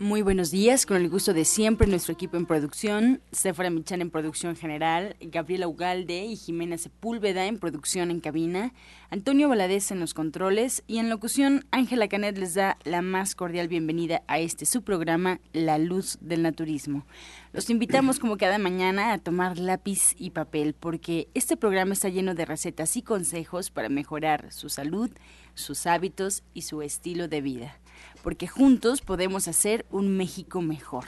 Muy buenos días, con el gusto de siempre nuestro equipo en producción, Sephora Michan en producción general, Gabriela Ugalde y Jimena Sepúlveda en producción en cabina, Antonio Valadez en los controles y en locución Ángela Canet les da la más cordial bienvenida a este su programa La Luz del Naturismo. Los invitamos como cada mañana a tomar lápiz y papel porque este programa está lleno de recetas y consejos para mejorar su salud, sus hábitos y su estilo de vida porque juntos podemos hacer un México mejor.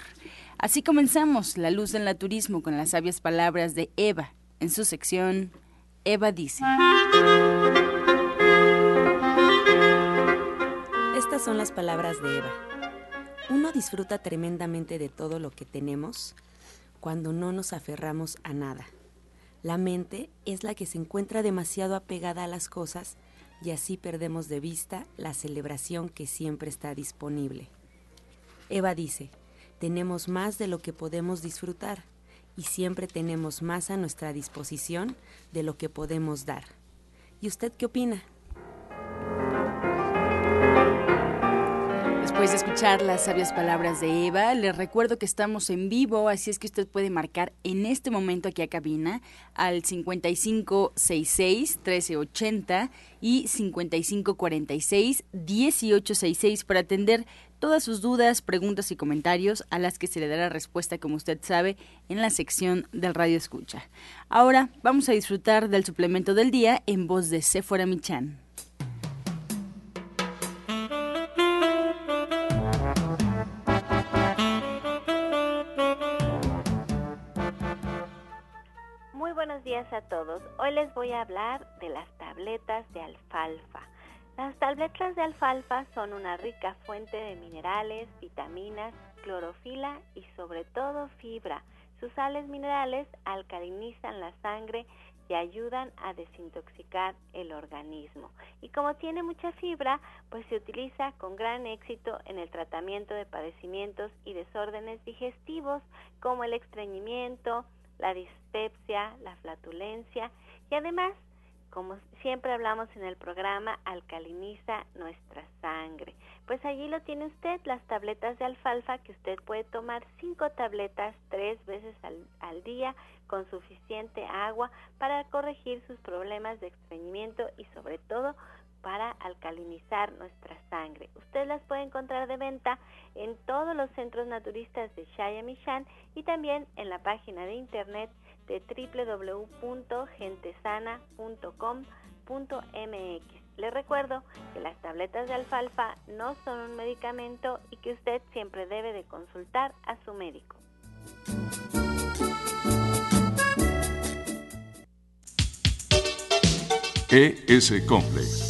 Así comenzamos La Luz del Naturismo con las sabias palabras de Eva en su sección Eva dice. Estas son las palabras de Eva. Uno disfruta tremendamente de todo lo que tenemos cuando no nos aferramos a nada. La mente es la que se encuentra demasiado apegada a las cosas y así perdemos de vista la celebración que siempre está disponible. Eva dice, tenemos más de lo que podemos disfrutar y siempre tenemos más a nuestra disposición de lo que podemos dar. ¿Y usted qué opina? Después de escuchar las sabias palabras de Eva, les recuerdo que estamos en vivo, así es que usted puede marcar en este momento aquí a cabina al 5566-1380 y 5546-1866 para atender todas sus dudas, preguntas y comentarios a las que se le dará respuesta, como usted sabe, en la sección del Radio Escucha. Ahora vamos a disfrutar del suplemento del día en voz de Sephora Michan. A todos. Hoy les voy a hablar de las tabletas de alfalfa. Las tabletas de alfalfa son una rica fuente de minerales, vitaminas, clorofila y sobre todo fibra. Sus sales minerales alcalinizan la sangre y ayudan a desintoxicar el organismo. Y como tiene mucha fibra, pues se utiliza con gran éxito en el tratamiento de padecimientos y desórdenes digestivos como el estreñimiento, la dispepsia, la flatulencia y además, como siempre hablamos en el programa, alcaliniza nuestra sangre. Pues allí lo tiene usted, las tabletas de alfalfa que usted puede tomar cinco tabletas tres veces al, al día con suficiente agua para corregir sus problemas de estreñimiento y sobre todo para alcalinizar nuestra sangre. Usted las puede encontrar de venta en todos los centros naturistas de Shayamishan y también en la página de internet de www.gentesana.com.mx. Le recuerdo que las tabletas de alfalfa no son un medicamento y que usted siempre debe de consultar a su médico. ES Complex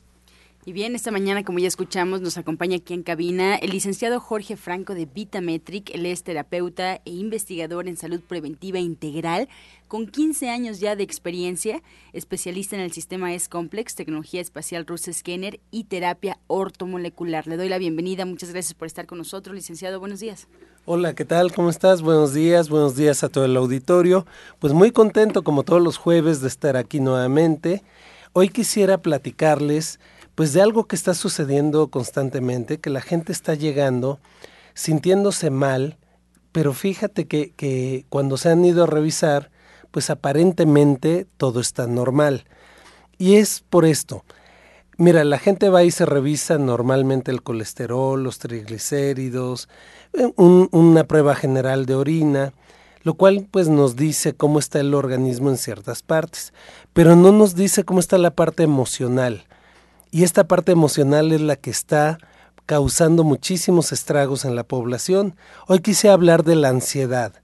Y bien, esta mañana, como ya escuchamos, nos acompaña aquí en cabina el licenciado Jorge Franco de Vitametric. Él es terapeuta e investigador en salud preventiva integral, con 15 años ya de experiencia, especialista en el sistema S-Complex, tecnología espacial Russ Scanner y terapia ortomolecular. Le doy la bienvenida. Muchas gracias por estar con nosotros, licenciado. Buenos días. Hola, ¿qué tal? ¿Cómo estás? Buenos días, buenos días a todo el auditorio. Pues muy contento, como todos los jueves, de estar aquí nuevamente. Hoy quisiera platicarles pues de algo que está sucediendo constantemente, que la gente está llegando sintiéndose mal, pero fíjate que, que cuando se han ido a revisar, pues aparentemente todo está normal. Y es por esto. Mira, la gente va y se revisa normalmente el colesterol, los triglicéridos, eh, una prueba general de orina, lo cual pues nos dice cómo está el organismo en ciertas partes, pero no nos dice cómo está la parte emocional. Y esta parte emocional es la que está causando muchísimos estragos en la población. Hoy quise hablar de la ansiedad.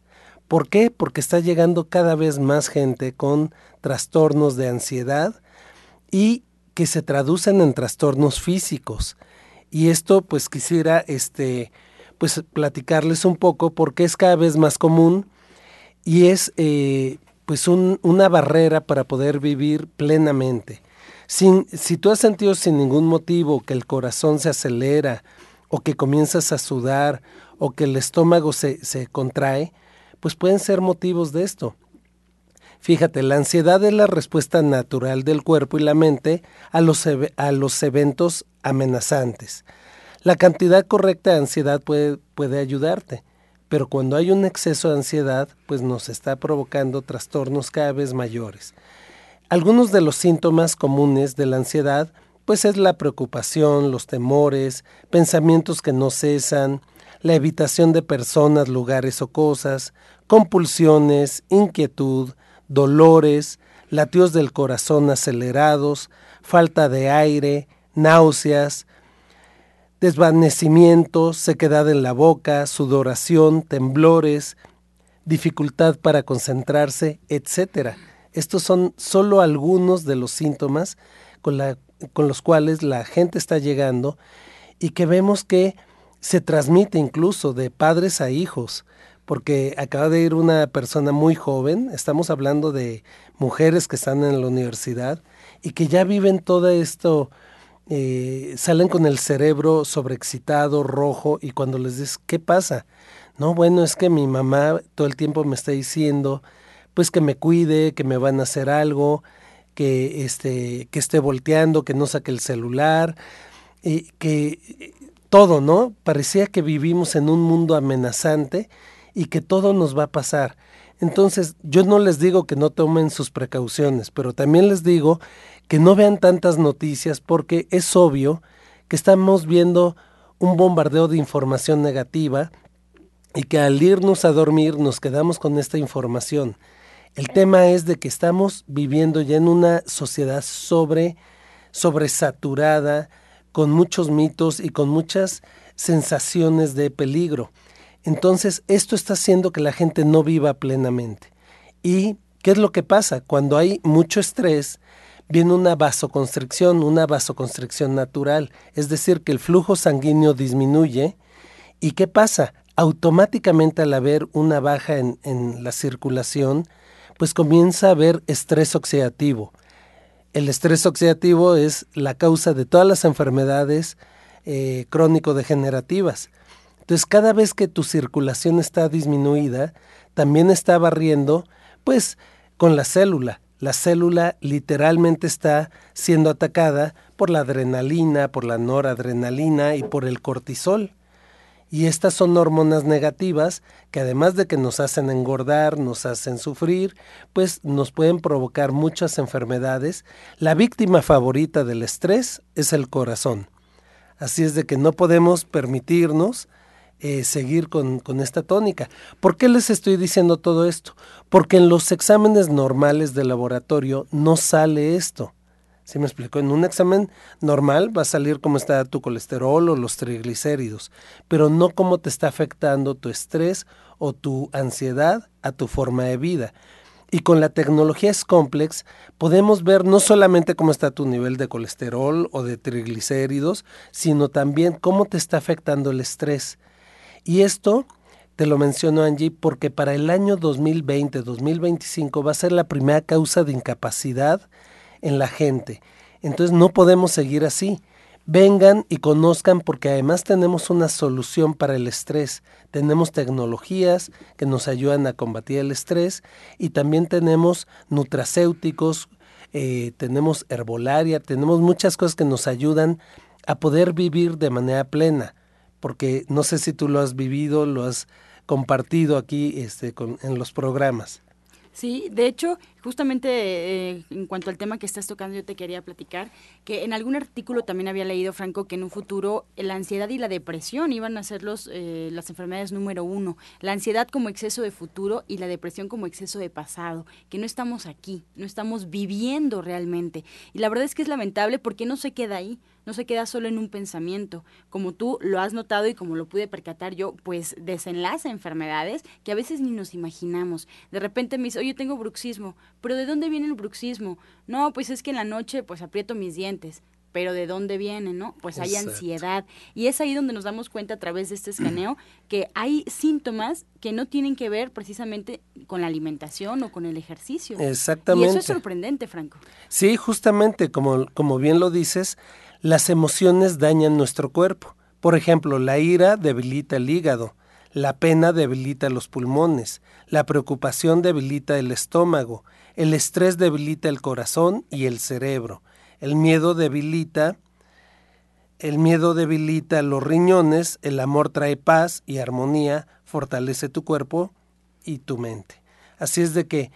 ¿Por qué? Porque está llegando cada vez más gente con trastornos de ansiedad y que se traducen en trastornos físicos. Y esto pues quisiera este pues platicarles un poco porque es cada vez más común y es eh, pues una barrera para poder vivir plenamente. Si tú has sentido sin ningún motivo que el corazón se acelera o que comienzas a sudar o que el estómago se, se contrae, pues pueden ser motivos de esto. Fíjate, la ansiedad es la respuesta natural del cuerpo y la mente a los, a los eventos amenazantes. La cantidad correcta de ansiedad puede, puede ayudarte, pero cuando hay un exceso de ansiedad, pues nos está provocando trastornos cada vez mayores. Algunos de los síntomas comunes de la ansiedad, pues es la preocupación, los temores, pensamientos que no cesan, la evitación de personas, lugares o cosas, compulsiones, inquietud, dolores, latidos del corazón acelerados, falta de aire, náuseas, desvanecimiento, sequedad en la boca, sudoración, temblores, dificultad para concentrarse, etc. Estos son solo algunos de los síntomas con, los cuales la gente está llegando y que vemos que se transmite incluso de padres a hijos porque acaba de ir una persona muy joven, estamos hablando de mujeres que están en la universidad y que ya viven todo esto, eh, salen con el cerebro sobreexcitado, rojo, y cuando les dices, ¿qué pasa? No, bueno, es que mi mamá todo el tiempo me está diciendo, pues que me cuide, que me van a hacer algo, que, este, que esté volteando, que no saque el celular, y que todo, ¿no? Parecía que vivimos en un mundo amenazante y que todo nos va a pasar. Entonces, yo no les digo que no tomen sus precauciones, pero también les digo que no vean tantas noticias porque es obvio que estamos viendo un bombardeo de información negativa y que al irnos a dormir nos quedamos con esta información. El tema es de que estamos viviendo ya en una sociedad sobre sobresaturada, con muchos mitos y con muchas sensaciones de peligro. Entonces, esto está haciendo que la gente no viva plenamente. ¿Y qué es lo que pasa? Cuando hay mucho estrés, viene una vasoconstricción, una vasoconstricción natural, es decir, que el flujo sanguíneo disminuye. ¿Y qué pasa? Automáticamente al haber una baja en, la circulación, pues comienza a haber estrés oxidativo. El estrés oxidativo es la causa de todas las enfermedades eh, crónico-degenerativas. Entonces, cada vez que tu circulación está disminuida, también está barriendo, pues, con la célula. La célula literalmente está siendo atacada por la adrenalina, por la noradrenalina y por el cortisol. Y estas son hormonas negativas que además de que nos hacen engordar, nos hacen sufrir, pues nos pueden provocar muchas enfermedades. La víctima favorita del estrés es el corazón. Así es de que no podemos permitirnos eh, seguir con, con, esta tónica. ¿Por qué les estoy diciendo todo esto? Porque en los exámenes normales de laboratorio no sale esto. ¿Sí me explico? En un examen normal va a salir cómo está tu colesterol o los triglicéridos, pero no cómo te está afectando tu estrés o tu ansiedad a tu forma de vida. Y con la tecnología S-Complex podemos ver no solamente cómo está tu nivel de colesterol o de triglicéridos, sino también cómo te está afectando el estrés. Y esto te lo menciono Angie porque para el año 2020-2025 va a ser la primera causa de incapacidad en la gente. Entonces no podemos seguir así. Vengan y conozcan porque además tenemos una solución para el estrés. Tenemos tecnologías que nos ayudan a combatir el estrés y también tenemos nutracéuticos, eh, tenemos herbolaria, tenemos muchas cosas que nos ayudan a poder vivir de manera plena porque no sé si tú lo has vivido, lo has compartido aquí este, con, en los programas. Sí, de hecho, justamente eh, en cuanto al tema que estás tocando, yo te quería platicar que en algún artículo también había leído, Franco, que en un futuro la ansiedad y la depresión iban a ser los, eh, las enfermedades número uno. La ansiedad como exceso de futuro y la depresión como exceso de pasado, que no estamos aquí, no estamos viviendo realmente. Y la verdad es que es lamentable porque no se queda ahí no se queda solo en un pensamiento. Como tú lo has notado y como lo pude percatar yo, pues desenlaza enfermedades que a veces ni nos imaginamos. De repente me dice, oye, tengo bruxismo, pero ¿de dónde viene el bruxismo? No, pues es que en la noche pues aprieto mis dientes pero ¿de dónde viene, no? Pues hay ansiedad. Y es ahí donde nos damos cuenta a través de este escaneo que hay síntomas que no tienen que ver precisamente con la alimentación o con el ejercicio. Exactamente. Y eso es sorprendente, Franco. Sí, justamente, como, como bien lo dices, las emociones dañan nuestro cuerpo. Por ejemplo, la ira debilita el hígado, la pena debilita los pulmones, la preocupación debilita el estómago, el estrés debilita el corazón y el cerebro, el miedo debilita el miedo debilita los riñones, el amor trae paz y armonía, fortalece tu cuerpo y tu mente. Así es de que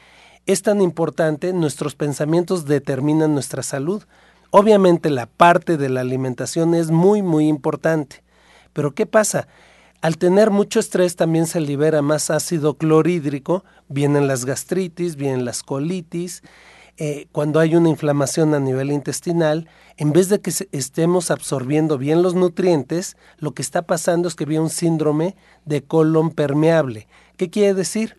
es tan importante, nuestros pensamientos determinan nuestra salud. Obviamente la parte de la alimentación es muy, muy importante. Pero ¿qué pasa? Al tener mucho estrés también se libera más ácido clorhídrico, vienen las gastritis, vienen las colitis. Eh, cuando hay una inflamación a nivel intestinal, en vez de que estemos absorbiendo bien los nutrientes, lo que está pasando es que viene un síndrome de colon permeable. ¿Qué quiere decir?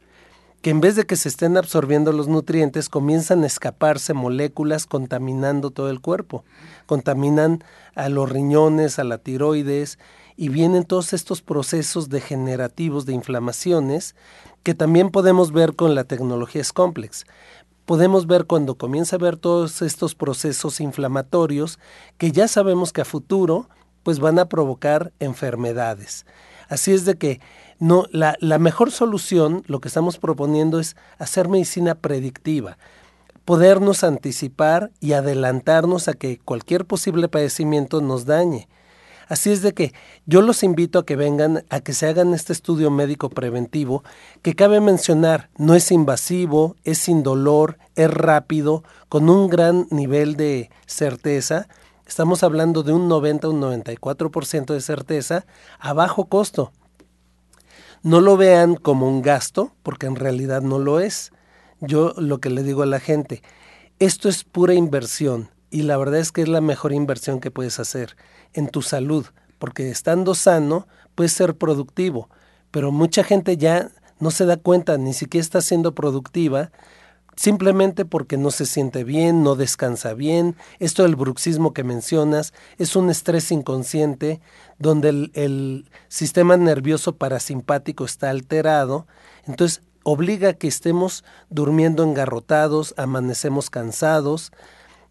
que en vez de que se estén absorbiendo los nutrientes, comienzan a escaparse moléculas contaminando todo el cuerpo. Contaminan a los riñones, a la tiroides, y vienen todos estos procesos degenerativos de inflamaciones que también podemos ver con la tecnología complex. Podemos ver cuando comienza a ver todos estos procesos inflamatorios que ya sabemos que a futuro pues van a provocar enfermedades. Así es de que no, la, la mejor solución, lo que estamos proponiendo es hacer medicina predictiva, podernos anticipar y adelantarnos a que cualquier posible padecimiento nos dañe. Así es de que yo los invito a que vengan, a que se hagan este estudio médico preventivo, que cabe mencionar, no es invasivo, es sin dolor, es rápido, con un gran nivel de certeza. Estamos hablando de un 90, un 94% de certeza a bajo costo. No lo vean como un gasto, porque en realidad no lo es. Yo lo que le digo a la gente, esto es pura inversión y la verdad es que es la mejor inversión que puedes hacer en tu salud, porque estando sano puedes ser productivo, pero mucha gente ya no se da cuenta, ni siquiera está siendo productiva simplemente porque no se siente bien, no descansa bien. Esto del bruxismo que mencionas es un estrés inconsciente donde el, sistema nervioso parasimpático está alterado, entonces obliga a que estemos durmiendo engarrotados, amanecemos cansados,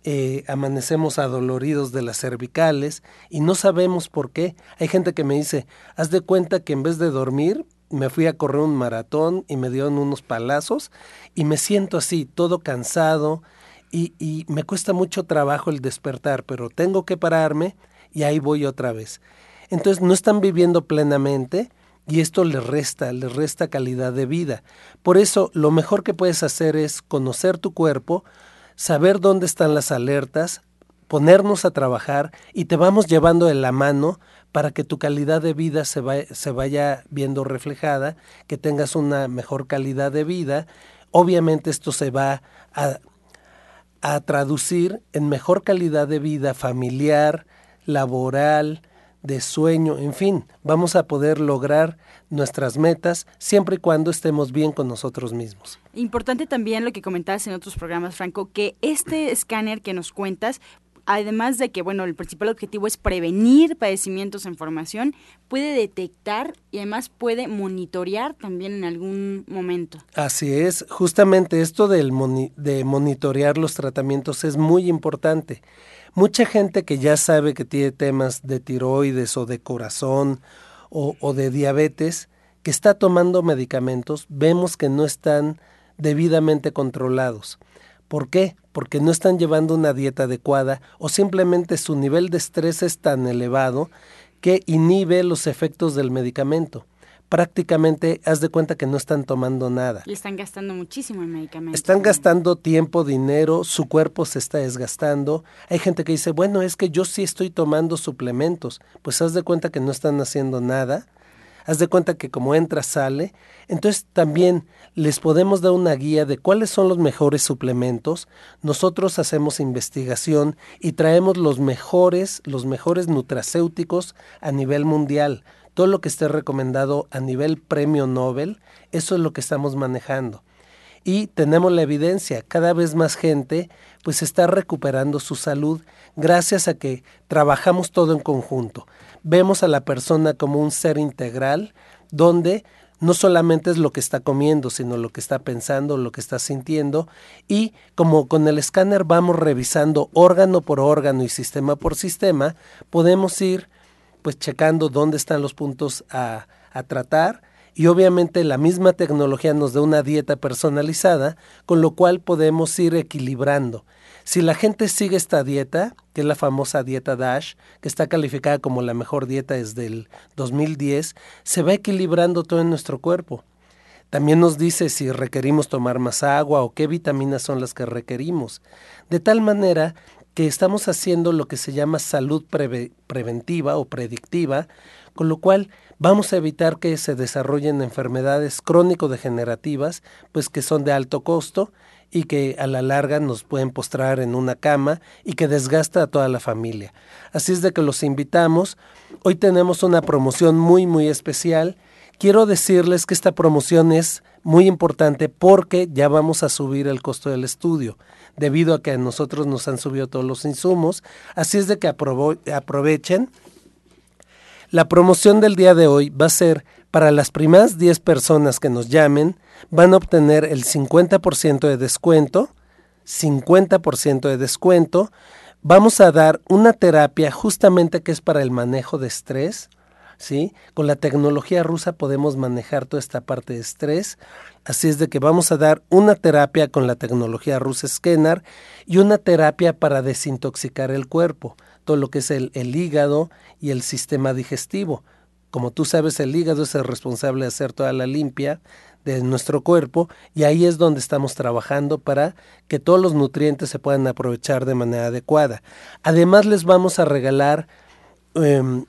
eh, amanecemos adoloridos de las cervicales y no sabemos por qué. Hay gente que me dice, haz de cuenta que en vez de dormir me fui a correr un maratón y me dieron unos palazos y me siento así, todo cansado y, y, me cuesta mucho trabajo el despertar, pero tengo que pararme y ahí voy otra vez. Entonces no están viviendo plenamente y esto les resta, les resta calidad de vida. Por eso lo mejor que puedes hacer es conocer tu cuerpo, saber dónde están las alertas, ponernos a trabajar y te vamos llevando de la mano para que tu calidad de vida se, se vaya viendo reflejada, que tengas una mejor calidad de vida. Obviamente esto se va a, a traducir en mejor calidad de vida familiar, laboral, de sueño, en fin, vamos a poder lograr nuestras metas siempre y cuando estemos bien con nosotros mismos. Importante también lo que comentabas en otros programas, Franco, que este escáner que nos cuentas además de que, bueno, el principal objetivo es prevenir padecimientos en formación, puede detectar y además puede monitorear también en algún momento. Así es, justamente esto del de monitorear los tratamientos es muy importante. Mucha gente que ya sabe que tiene temas de tiroides o de corazón o, de diabetes, que está tomando medicamentos, vemos que no están debidamente controlados. ¿Por qué? Porque no están llevando una dieta adecuada o simplemente su nivel de estrés es tan elevado que inhibe los efectos del medicamento. Prácticamente haz de cuenta que no están tomando nada. Y están gastando muchísimo en medicamentos. Están gastando tiempo, dinero, su cuerpo se está desgastando. Hay gente que dice, bueno, es que yo sí estoy tomando suplementos. Pues haz de cuenta que no están haciendo nada. Haz de cuenta que como entra, sale. Entonces también les podemos dar una guía de cuáles son los mejores suplementos. Nosotros hacemos investigación y traemos los mejores, los mejores nutracéuticos a nivel mundial todo lo que esté recomendado a nivel premio Nobel, eso es lo que estamos manejando. Y tenemos la evidencia, cada vez más gente pues está recuperando su salud gracias a que trabajamos todo en conjunto. Vemos a la persona como un ser integral donde no solamente es lo que está comiendo, sino lo que está pensando, lo que está sintiendo. Y como con el escáner vamos revisando órgano por órgano y sistema por sistema, podemos ir pues checando dónde están los puntos a, a tratar y obviamente la misma tecnología nos da una dieta personalizada, con lo cual podemos ir equilibrando. Si la gente sigue esta dieta, que es la famosa dieta DASH, que está calificada como la mejor dieta desde el 2010, se va equilibrando todo en nuestro cuerpo. También nos dice si requerimos tomar más agua o qué vitaminas son las que requerimos. De tal manera que estamos haciendo lo que se llama salud preventiva o predictiva, con lo cual vamos a evitar que se desarrollen enfermedades crónico-degenerativas, pues que son de alto costo y que a la larga nos pueden postrar en una cama y que desgasta a toda la familia. Así es de que los invitamos. Hoy tenemos una promoción muy muy especial. Quiero decirles que esta promoción es muy importante porque ya vamos a subir el costo del estudio debido a que a nosotros nos han subido todos los insumos. Así es de que aprovechen. La promoción del día de hoy va a ser para las primeras 10 personas que nos llamen, van a obtener el 50% de descuento, 50% de descuento. Vamos a dar una terapia justamente que es para el manejo de estrés, ¿sí? Con la tecnología rusa podemos manejar toda esta parte de estrés. Así es de que vamos a dar una terapia con la tecnología rusa Scanner y una terapia para desintoxicar el cuerpo, todo lo que es el, hígado y el sistema digestivo. Como tú sabes, el hígado es el responsable de hacer toda la limpia de nuestro cuerpo y ahí es donde estamos trabajando para que todos los nutrientes se puedan aprovechar de manera adecuada. Además les vamos a regalar em,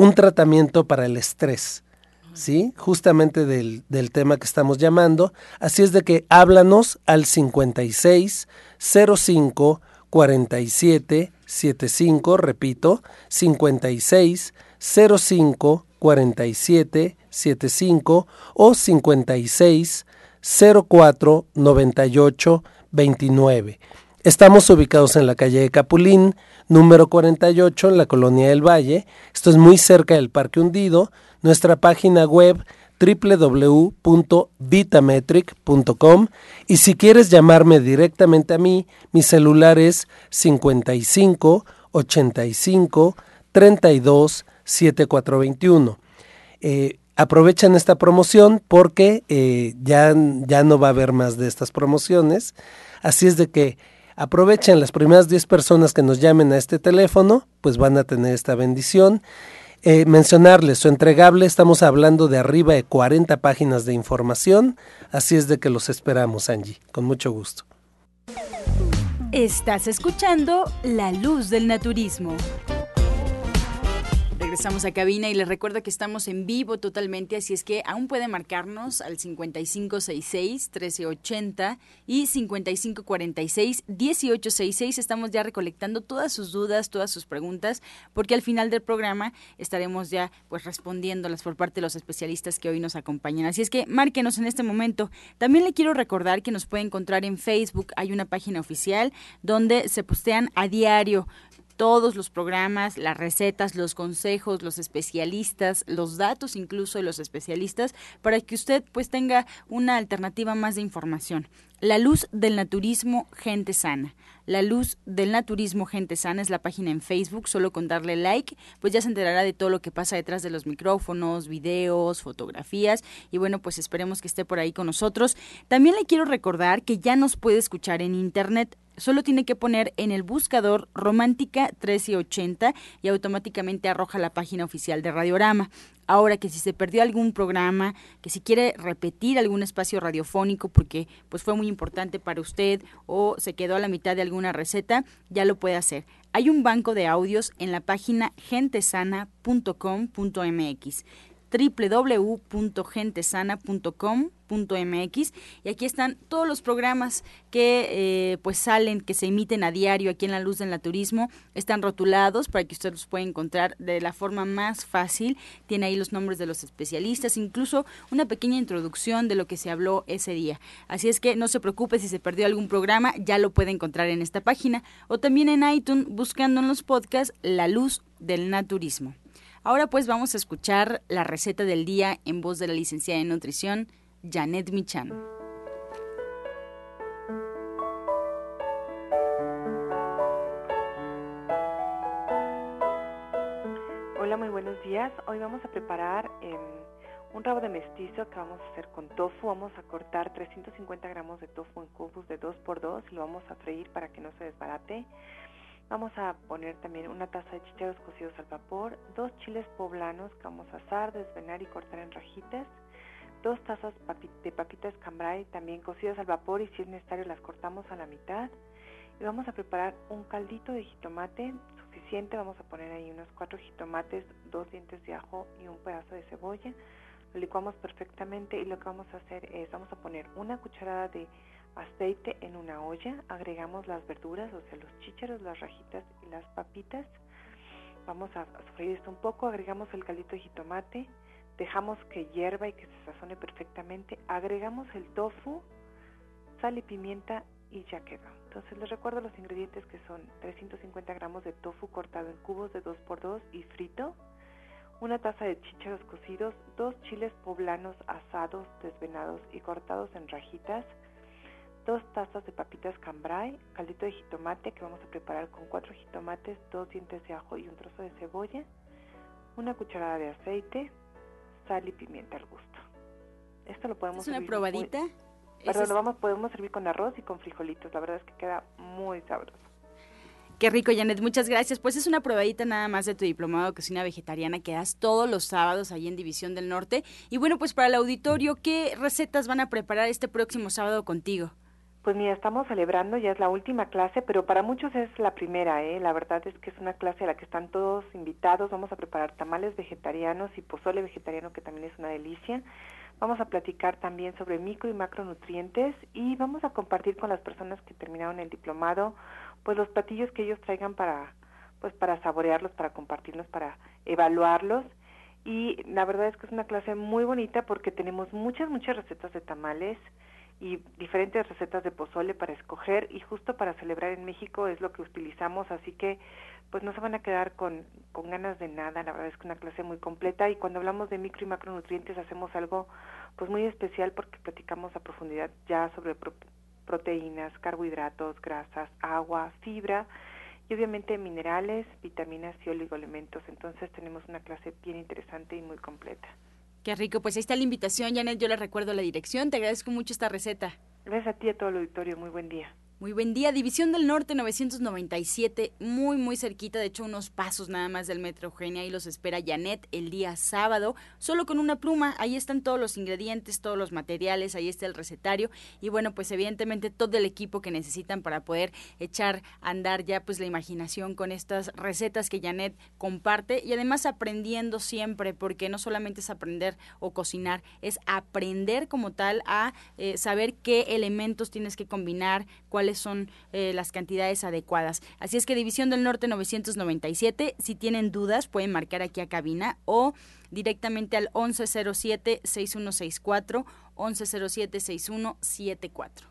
un tratamiento para el estrés, ¿sí? Justamente del, del, tema que estamos llamando. Así es de que háblanos al 56 05 47 75, repito, 56 05 47 75 o 56 04 98 29. Estamos ubicados en la calle de Capulín, número 48, en la colonia del Valle. Esto es muy cerca del Parque Hundido. Nuestra página web www.vitametric.com y si quieres llamarme directamente a mí, mi celular es 55 85 32 7421. Eh, esta promoción porque eh, ya, ya no va a haber más de estas promociones. Así es de que Aprovechen las primeras 10 personas que nos llamen a este teléfono, pues van a tener esta bendición. Eh, mencionarles su entregable, estamos hablando de arriba de 40 páginas de información, así es de que los esperamos, Angie, con mucho gusto. Estás escuchando La Luz del Naturismo. Regresamos a cabina y les recuerdo que estamos en vivo totalmente, así es que aún puede marcarnos al 5566-1380 y 5546-1866. Estamos ya recolectando todas sus dudas, todas sus preguntas, porque al final del programa estaremos ya pues respondiéndolas por parte de los especialistas que hoy nos acompañan. Así es que márquenos en este momento. También le quiero recordar que nos puede encontrar en Facebook, hay una página oficial donde se postean a diario todos los programas, las recetas, los consejos, los especialistas, los datos incluso de los especialistas, para que usted pues tenga una alternativa más de información. La luz del naturismo, gente sana. La Luz del Naturismo Gente Sana es la página en Facebook, solo con darle like, pues ya se enterará de todo lo que pasa detrás de los micrófonos, videos, fotografías y bueno, pues esperemos que esté por ahí con nosotros. También le quiero recordar que ya nos puede escuchar en internet solo tiene que poner en el buscador Romántica 1380 y automáticamente arroja la página oficial de Radiorama. Ahora que si se perdió algún programa, que si quiere repetir algún espacio radiofónico porque pues fue muy importante para usted o se quedó a la mitad de alguna receta, ya lo puede hacer. Hay un banco de audios en la página gentesana.com.mx www.gentesana.com.mx y aquí están todos los programas que eh, pues salen, que se emiten a diario aquí en La Luz del Naturismo, están rotulados para que usted los pueda encontrar de la forma más fácil, tiene ahí los nombres de los especialistas, incluso una pequeña introducción de lo que se habló ese día. Así es que no se preocupe si se perdió algún programa, ya lo puede encontrar en esta página o también en iTunes buscando en los podcasts La Luz del Naturismo. Ahora pues vamos a escuchar la receta del día en voz de la licenciada en nutrición, Janet Michan. Hola, muy buenos días. Hoy vamos a preparar em, un rabo de mestizo que vamos a hacer con tofu. Vamos a cortar 350 gramos de tofu en cubos de 2x2 y lo vamos a freír para que no se desbarate. Vamos a poner también una taza de chicharos cocidos al vapor, dos chiles poblanos que vamos a asar, desvenar y cortar en rajitas, dos tazas de papitas cambray también cocidas al vapor y si es necesario las cortamos a la mitad. Y vamos a preparar un caldito de jitomate suficiente, vamos a poner ahí unos cuatro jitomates, dos dientes de ajo y un pedazo de cebolla. Lo licuamos perfectamente y lo que vamos a hacer es, vamos a poner una cucharada de aceite en una olla, agregamos las verduras, o sea, los chícharos, las rajitas y las papitas. Vamos a sofreír esto un poco, agregamos el caldito de jitomate, dejamos que hierva y que se sazone perfectamente, agregamos el tofu, sal y pimienta y ya quedó. Entonces les recuerdo los ingredientes que son 350 gramos de tofu cortado en cubos de 2x2 y frito, una taza de chícharos cocidos, dos chiles poblanos asados, desvenados y cortados en rajitas, dos tazas de papitas cambray, caldito de jitomate que vamos a preparar con cuatro jitomates, dos dientes de ajo y un trozo de cebolla, una cucharada de aceite, sal y pimienta al gusto. Esto lo podemos ¿Es una probadita? Perdón, lo vamos, podemos servir con arroz y con frijolitos. La verdad es que queda muy sabroso. Qué rico, Janet, muchas gracias. Pues es una probadita nada más de tu diplomado de cocina vegetariana que das todos los sábados ahí en División del Norte. Y bueno, pues para el auditorio, ¿qué recetas van a preparar este próximo sábado contigo? Pues mira, estamos celebrando, ya es la última clase, pero para muchos es la primera, ¿eh? La verdad es que es una clase a la que están todos invitados. Vamos a preparar tamales vegetarianos y pozole vegetariano, que también es una delicia. Vamos a platicar también sobre micro y macronutrientes y vamos a compartir con las personas que terminaron el diplomado, pues los platillos que ellos traigan para, pues para saborearlos, para compartirlos, para evaluarlos. Y la verdad es que es una clase muy bonita porque tenemos muchas, muchas recetas de tamales y diferentes recetas de pozole para escoger y justo para celebrar en México es lo que utilizamos, así que pues no se van a quedar con, con ganas de nada, la verdad es que una clase muy completa y cuando hablamos de micro y macronutrientes hacemos algo pues muy especial porque platicamos a profundidad ya sobre proteínas, carbohidratos, grasas, agua, fibra y obviamente minerales, vitaminas y oligoelementos, entonces tenemos una clase bien interesante y muy completa. Qué rico, pues ahí está la invitación, Janet, yo le recuerdo la dirección, te agradezco mucho esta receta. Gracias a ti y a todo el auditorio, muy buen día. Muy buen día. División del Norte 997, muy, muy cerquita, de hecho unos pasos nada más del Metro Eugenia. y los espera Janet el día sábado, solo con una pluma. Ahí están todos los ingredientes, todos los materiales, ahí está el recetario. Y bueno, pues evidentemente todo el equipo que necesitan para poder echar a andar ya pues la imaginación con estas recetas que Janet comparte. Y además aprendiendo siempre, porque no solamente es aprender o cocinar, es aprender como tal a eh, saber qué elementos tienes que combinar, cuáles son eh, las cantidades adecuadas. Así es que División del Norte 997, si tienen dudas pueden marcar aquí a cabina o directamente al 1107-6164, 1107-6174.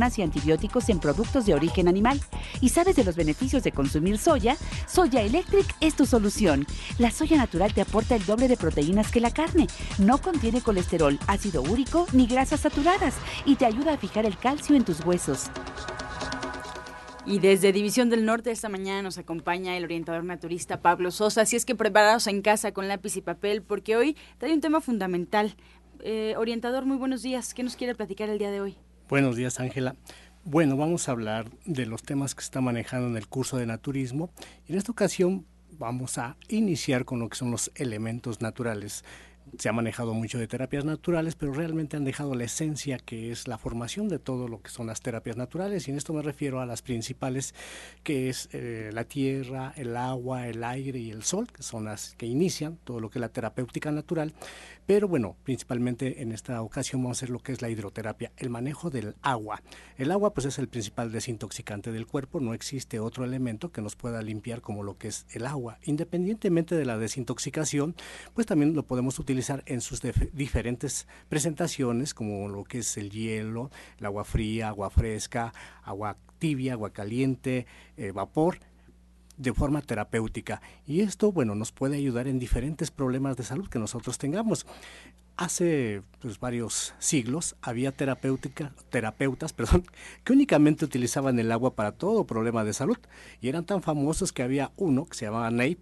y antibióticos en productos de origen animal y sabes de los beneficios de consumir soya, Soya Electric es tu solución. La soya natural te aporta el doble de proteínas que la carne, no contiene colesterol, ácido úrico ni grasas saturadas y te ayuda a fijar el calcio en tus huesos. Y desde División del Norte esta mañana nos acompaña el orientador naturista Pablo Sosa. Así es que preparados en casa con lápiz y papel porque hoy trae un tema fundamental. Eh, orientador, muy buenos días. ¿Qué nos quiere platicar el día de hoy? Buenos días, Ángela. Bueno, vamos a hablar de los temas que se está manejando en el curso de naturismo. En esta ocasión vamos a iniciar con lo que son los elementos naturales se ha manejado mucho de terapias naturales, pero realmente han dejado la esencia que es la formación de todo lo que son las terapias naturales. Y en esto me refiero a las principales, que es eh, la tierra, el agua, el aire y el sol, que son las que inician todo lo que es la terapéutica natural. Pero bueno, principalmente en esta ocasión vamos a hacer lo que es la hidroterapia, el manejo del agua. El agua pues es el principal desintoxicante del cuerpo, no existe otro elemento que nos pueda limpiar como lo que es el agua. Independientemente de la desintoxicación, pues también lo podemos utilizar en sus diferentes presentaciones, como lo que es el hielo, el agua fría, agua fresca, agua tibia, agua caliente, eh, vapor de forma terapéutica. Y esto, bueno, nos puede ayudar en diferentes problemas de salud que nosotros tengamos. Hace pues, varios siglos había terapéutica, terapeutas perdón, que únicamente utilizaban el agua para todo problema de salud y eran tan famosos que había uno que se llamaba Ney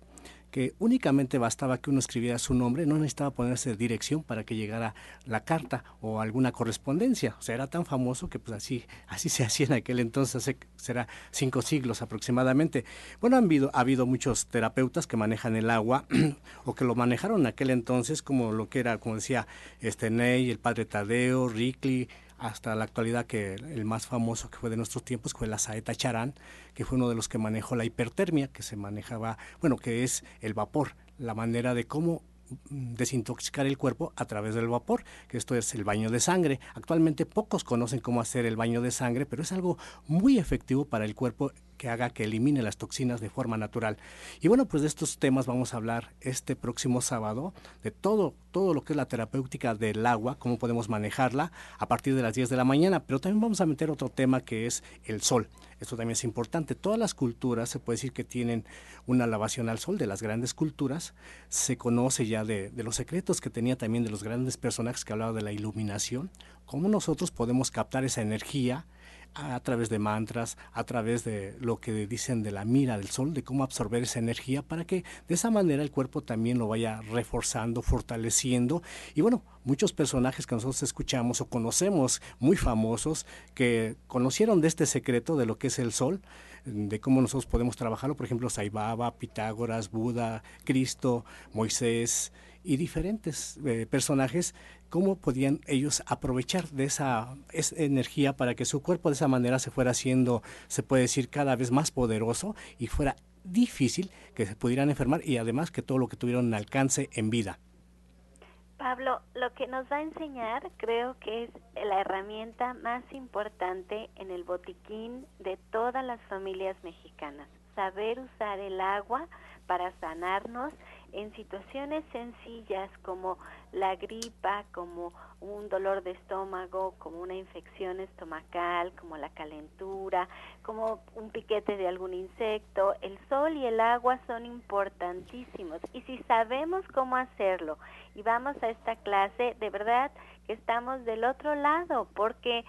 que únicamente bastaba que uno escribiera su nombre, no necesitaba ponerse dirección para que llegara la carta o alguna correspondencia. O sea, era tan famoso que pues así, así se hacía en aquel entonces, hace, será cinco siglos aproximadamente. Bueno, han habido, ha habido muchos terapeutas que manejan el agua o que lo manejaron en aquel entonces, como lo que era, como decía este Ney, el padre Tadeo, Rickley, hasta la actualidad que el más famoso que fue de nuestros tiempos fue la saeta charán, que fue uno de los que manejó la hipertermia, que se manejaba, bueno, que es el vapor, la manera de cómo desintoxicar el cuerpo a través del vapor, que esto es el baño de sangre. Actualmente pocos conocen cómo hacer el baño de sangre, pero es algo muy efectivo para el cuerpo que haga que elimine las toxinas de forma natural. Y bueno, pues de estos temas vamos a hablar este próximo sábado, de todo, todo lo que es la terapéutica del agua, cómo podemos manejarla a partir de las 10 de la mañana, pero también vamos a meter otro tema que es el sol. Esto también es importante. Todas las culturas se puede decir que tienen una lavación al sol de las grandes culturas. Se conoce ya de, de los secretos que tenía también de los grandes personajes que hablaban de la iluminación, cómo nosotros podemos captar esa energía a través de mantras, a través de lo que dicen de la mira del sol, de cómo absorber esa energía para que de esa manera el cuerpo también lo vaya reforzando, fortaleciendo. Y bueno, muchos personajes que nosotros escuchamos o conocemos muy famosos que conocieron de este secreto de lo que es el sol, de cómo nosotros podemos trabajarlo, por ejemplo, Saibaba, Pitágoras, Buda, Cristo, Moisés y diferentes eh, personajes cómo podían ellos aprovechar de esa, energía para que su cuerpo de esa manera se fuera haciendo, se puede decir, cada vez más poderoso y fuera difícil que se pudieran enfermar y además que todo lo que tuvieron alcance en vida. Pablo, lo que nos va a enseñar creo que es la herramienta más importante en el botiquín de todas las familias mexicanas, saber usar el agua para sanarnos en situaciones sencillas como la gripa, como un dolor de estómago, como una infección estomacal, como la calentura, como un piquete de algún insecto. El sol y el agua son importantísimos y si sabemos cómo hacerlo y vamos a esta clase, de verdad que estamos del otro lado porque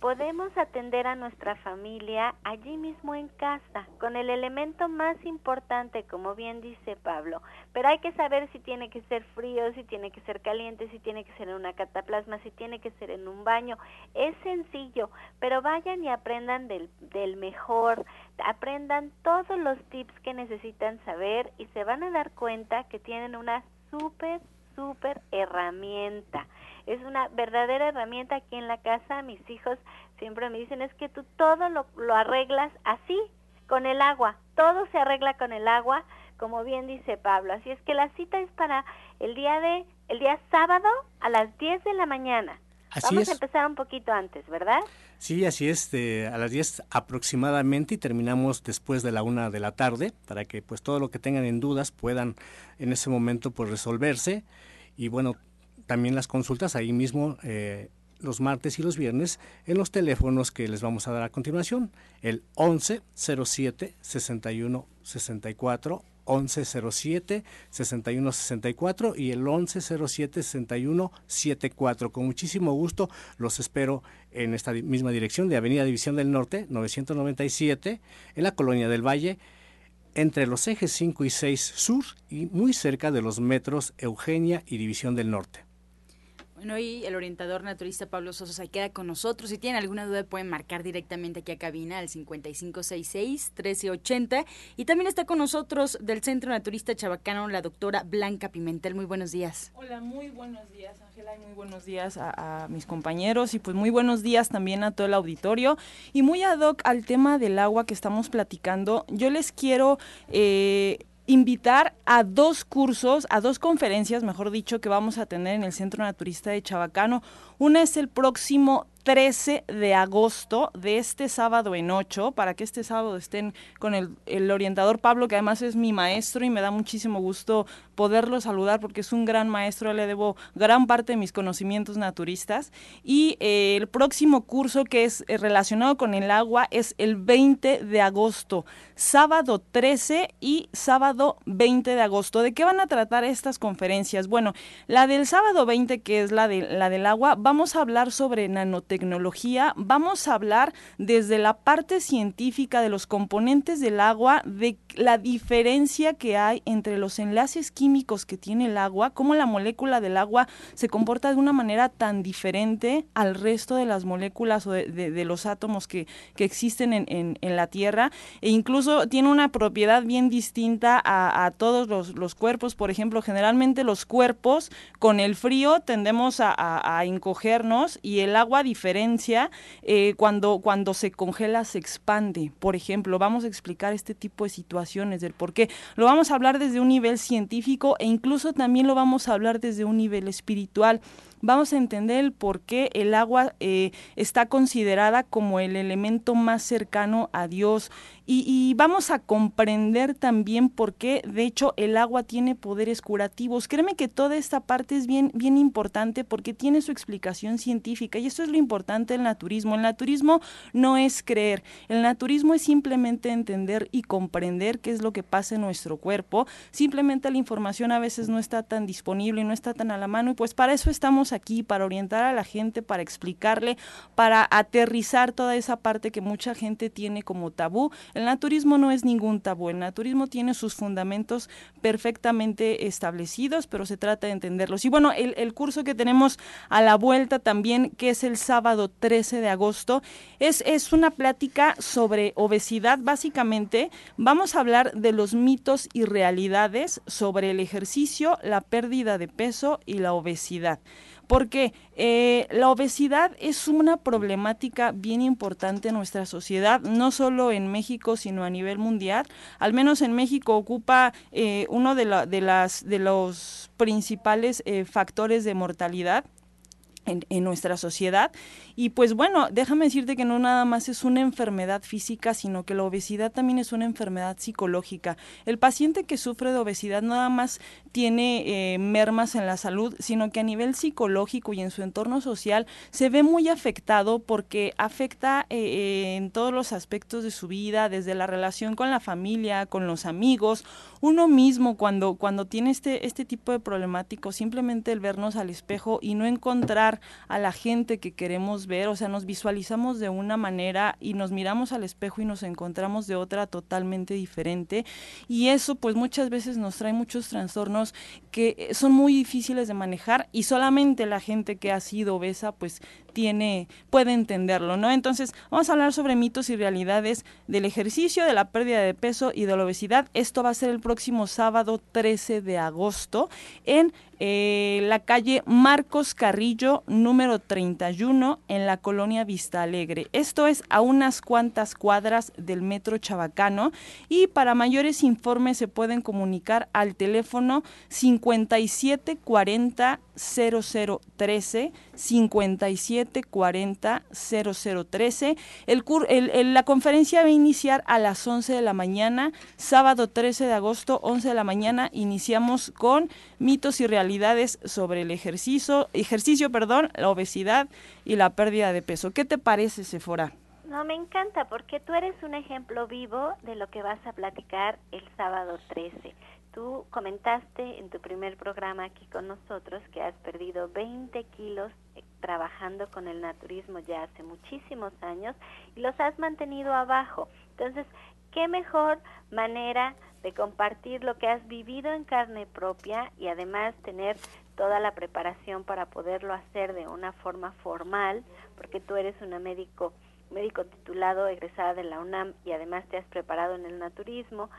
podemos atender a nuestra familia allí mismo en casa, con el elemento más importante, como bien dice Pablo. Pero hay que saber si tiene que ser frío, si tiene que ser caliente, si tiene que ser en una cataplasma, si tiene que ser en un baño. Es sencillo, pero vayan y aprendan del, del mejor, aprendan todos los tips que necesitan saber y se van a dar cuenta que tienen una súper, súper herramienta es una verdadera herramienta aquí en la casa. Mis hijos siempre me dicen, es que tú todo lo, lo arreglas así, con el agua. Todo se arregla con el agua, como bien dice Pablo. Así es que la cita es para el día de el día sábado a las 10 de la mañana. Vamos a empezar un poquito antes, ¿verdad? Sí, así es, a las 10 aproximadamente y terminamos después de la una de la tarde para que pues todo lo que tengan en dudas puedan en ese momento pues resolverse y bueno, también las consultas ahí mismo los martes y los viernes en los teléfonos que les vamos a dar a continuación, el 11 07 61 64 1107 6164 y el 1107 6174. Con muchísimo gusto los espero en esta misma dirección de Avenida División del Norte 997 en la Colonia del Valle entre los ejes 5 y 6 sur y muy cerca de los metros Eugenia y División del Norte. Bueno, y el orientador naturista Pablo Sosa queda con nosotros. Si tienen alguna duda pueden marcar directamente aquí a cabina al 5566-1380. Y también está con nosotros del Centro Naturista Chabacano la doctora Blanca Pimentel. Muy buenos días. Hola, muy buenos días Ángela y muy buenos días a, mis compañeros y pues muy buenos días también a todo el auditorio. Y muy ad hoc al tema del agua que estamos platicando, yo les quiero... Eh, invitar a dos cursos, a dos conferencias, mejor dicho, que vamos a tener en el Centro Naturista de Chabacano. Una es el próximo 13 de agosto de este sábado en 8, para que este sábado estén con el, orientador Pablo, que además es mi maestro y me da muchísimo gusto poderlo saludar porque es un gran maestro, le debo gran parte de mis conocimientos naturistas. Y eh, el próximo curso que es eh, relacionado con el agua es el 20 de agosto, sábado 13 y sábado 20 de agosto. ¿De qué van a tratar estas conferencias? Bueno, la del sábado 20, que es la, de, la del agua, vamos a hablar sobre nanotecnología tecnología, vamos a hablar desde la parte científica de los componentes del agua, de la diferencia que hay entre los enlaces químicos que tiene el agua, cómo la molécula del agua se comporta de una manera tan diferente al resto de las moléculas o de, los átomos que, existen en, la Tierra, e incluso tiene una propiedad bien distinta a, todos los, cuerpos. Por ejemplo, generalmente los cuerpos con el frío tendemos a, a y el agua diferente diferencia eh, cuando, cuando se congela se expande. Por ejemplo, vamos a explicar este tipo de situaciones del por qué. Lo vamos a hablar desde un nivel científico e incluso también lo vamos a hablar desde un nivel espiritual vamos a entender el por qué el agua eh, está considerada como el elemento más cercano a Dios y, vamos a comprender también por qué, de hecho, el agua tiene poderes curativos. Créeme que toda esta parte es bien, bien importante porque tiene su explicación científica y eso es lo importante del naturismo. El naturismo no es creer, el naturismo es simplemente entender y comprender qué es lo que pasa en nuestro cuerpo. Simplemente la información a veces no está tan disponible y no está tan a la mano y pues para eso estamos aquí, para orientar a la gente, para explicarle, para aterrizar toda esa parte que mucha gente tiene como tabú. El naturismo no es ningún tabú, el naturismo tiene sus fundamentos perfectamente establecidos, pero se trata de entenderlos. Y bueno, el, curso que tenemos a la vuelta también, que es el sábado 13 de agosto, es, es una plática sobre obesidad. Básicamente, vamos a hablar de los mitos y realidades sobre el ejercicio, la pérdida de peso y la obesidad porque eh, la obesidad es una problemática bien importante en nuestra sociedad, no solo en México, sino a nivel mundial. Al menos en México ocupa eh, uno de, de, las, de los principales eh, factores de mortalidad en, nuestra sociedad. Y pues bueno, déjame decirte que no nada más es una enfermedad física, sino que la obesidad también es una enfermedad psicológica. El paciente que sufre de obesidad nada más tiene eh, mermas en la salud, sino que a nivel psicológico y en su entorno social se ve muy afectado porque afecta eh, eh, en todos los aspectos de su vida, desde la relación con la familia, con los amigos, uno mismo cuando, cuando tiene este, este tipo de problemático, simplemente el vernos al espejo y no encontrar a la gente que queremos ver, o sea, nos visualizamos de una manera y nos miramos al espejo y nos encontramos de otra totalmente diferente. Y eso pues muchas veces nos trae muchos trastornos que son muy difíciles de manejar y solamente la gente que ha sido obesa pues puede entenderlo, ¿no? Entonces, vamos a hablar sobre mitos y realidades del ejercicio, de la pérdida de peso y de la obesidad. Esto va a ser el próximo sábado 13 de agosto en eh, la calle Marcos Carrillo, número 31, en la colonia Vista Alegre. Esto es a unas cuantas cuadras del metro Chabacano y para mayores informes se pueden comunicar al teléfono 5740 0013 5740 0013. El, el, la conferencia va a iniciar a las 11 de la mañana, sábado 13 de agosto, 11 de la mañana. Iniciamos con mitos y realidades sobre el ejercicio, ejercicio, perdón, la obesidad y la pérdida de peso. ¿Qué te parece, Sephora? No, me encanta porque tú eres un ejemplo vivo de lo que vas a platicar el sábado 13. Tú comentaste en tu primer programa aquí con nosotros que has perdido 20 kilos eh, trabajando con el naturismo ya hace muchísimos años y los has mantenido abajo. Entonces, ¿qué mejor manera de compartir lo que has vivido en carne propia y además tener toda la preparación para poderlo hacer de una forma formal, porque tú eres una médico médico titulado egresada de la UNAM y además te has preparado en el naturismo,